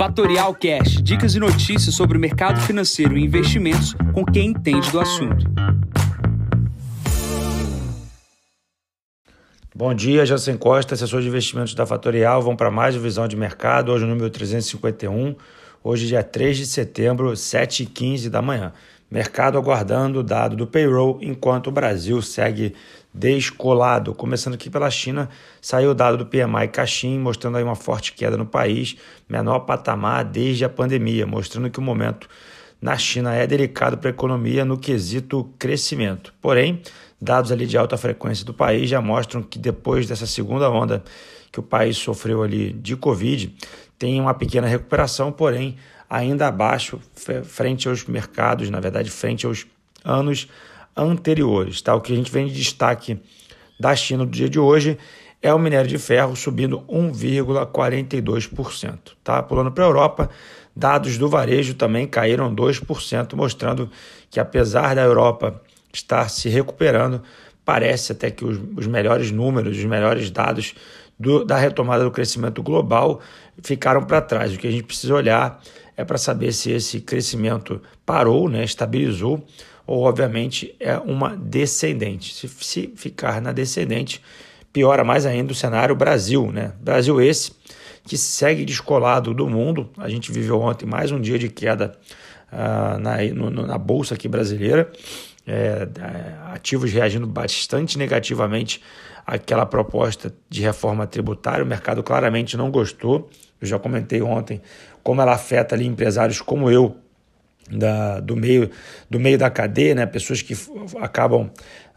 Fatorial Cash, dicas e notícias sobre o mercado financeiro e investimentos com quem entende do assunto. Bom dia, Jansen Costa, assessor de investimentos da Fatorial. Vamos para mais visão de mercado, hoje o número 351. Hoje, dia 3 de setembro, 7h15 da manhã. Mercado aguardando o dado do payroll, enquanto o Brasil segue descolado. Começando aqui pela China, saiu o dado do PMI Caixin, mostrando aí uma forte queda no país, menor patamar desde a pandemia, mostrando que o momento na China é delicado para a economia no quesito crescimento. Porém, dados ali de alta frequência do país já mostram que depois dessa segunda onda que o país sofreu ali de Covid, tem uma pequena recuperação, porém ainda abaixo frente aos mercados, na verdade, frente aos anos anteriores. Tá? O que a gente vem de destaque da China no dia de hoje é o minério de ferro subindo 1,42%. Tá? Pulando para a Europa, dados do varejo também caíram 2%, mostrando que apesar da Europa estar se recuperando, parece até que os, os melhores números, os melhores dados do, da retomada do crescimento global ficaram para trás. O que a gente precisa olhar é para saber se esse crescimento parou, né, estabilizou, ou obviamente é uma descendente. Se, se ficar na descendente, piora mais ainda o cenário Brasil, né? Brasil esse que segue descolado do mundo. A gente viveu ontem mais um dia de queda uh, na, no, na bolsa aqui brasileira. É, ativos reagindo bastante negativamente àquela proposta de reforma tributária. O mercado claramente não gostou. Eu já comentei ontem como ela afeta ali empresários como eu, da, do, meio, do meio da cadeia, né? pessoas que acabam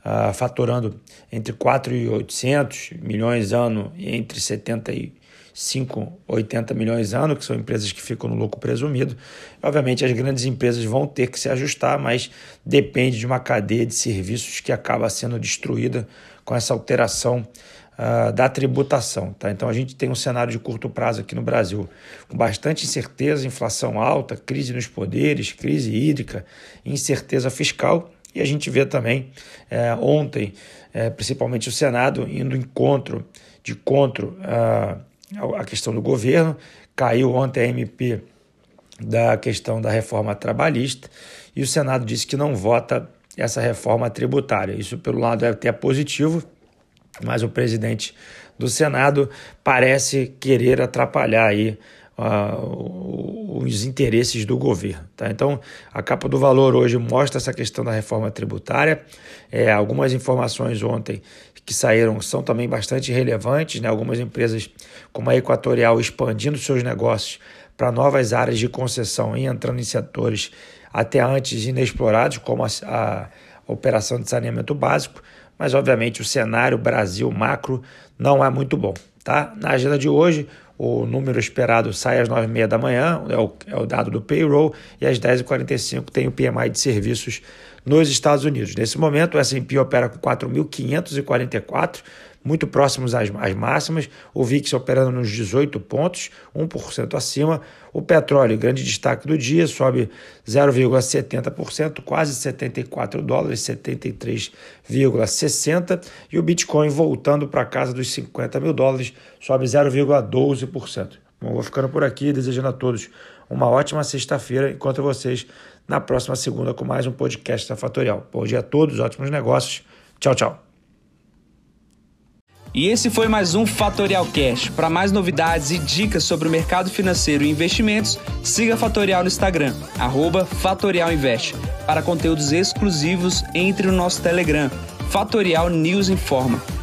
uh, faturando entre 4 e 800 milhões ano e entre 75 e 80 milhões ano, que são empresas que ficam no lucro presumido. Obviamente as grandes empresas vão ter que se ajustar, mas depende de uma cadeia de serviços que acaba sendo destruída com essa alteração uh, da tributação. Tá? Então a gente tem um cenário de curto prazo aqui no Brasil com bastante incerteza, inflação alta, crise nos poderes, crise hídrica, incerteza fiscal. E a gente vê também é, ontem, é, principalmente o Senado, indo encontro, de encontro uh, a questão do governo. Caiu ontem a MP da questão da reforma trabalhista e o Senado disse que não vota essa reforma tributária. Isso, pelo lado, é até positivo, mas o presidente do Senado parece querer atrapalhar aí uh, os interesses do governo. Tá? Então, a capa do valor hoje mostra essa questão da reforma tributária. É, algumas informações ontem que saíram são também bastante relevantes. Né? Algumas empresas, como a Equatorial, expandindo seus negócios para novas áreas de concessão e entrando em setores até antes inexplorados, como a, a operação de saneamento básico mas obviamente o cenário Brasil macro não é muito bom. Tá? Na agenda de hoje, o número esperado sai às 9h30 da manhã, é o, é o dado do payroll, e às 10h45 tem o PMI de serviços nos Estados Unidos. Nesse momento, o S&P opera com 4.544, muito próximos às, às máximas, o VIX operando nos 18 pontos, 1% acima. O petróleo, grande destaque do dia, sobe 0,70%, quase 74 dólares, 73,60%. E o Bitcoin voltando para casa dos 50 mil dólares, sobe 0,12%. Bom, vou ficando por aqui, desejando a todos uma ótima sexta-feira. Encontro vocês na próxima segunda com mais um podcast da Fatorial. Bom dia a todos, ótimos negócios. Tchau, tchau. E esse foi mais um Fatorial Cash. Para mais novidades e dicas sobre o mercado financeiro e investimentos, siga a Fatorial no Instagram, @fatorialinvest. Para conteúdos exclusivos, entre no nosso Telegram, Fatorial News Informa.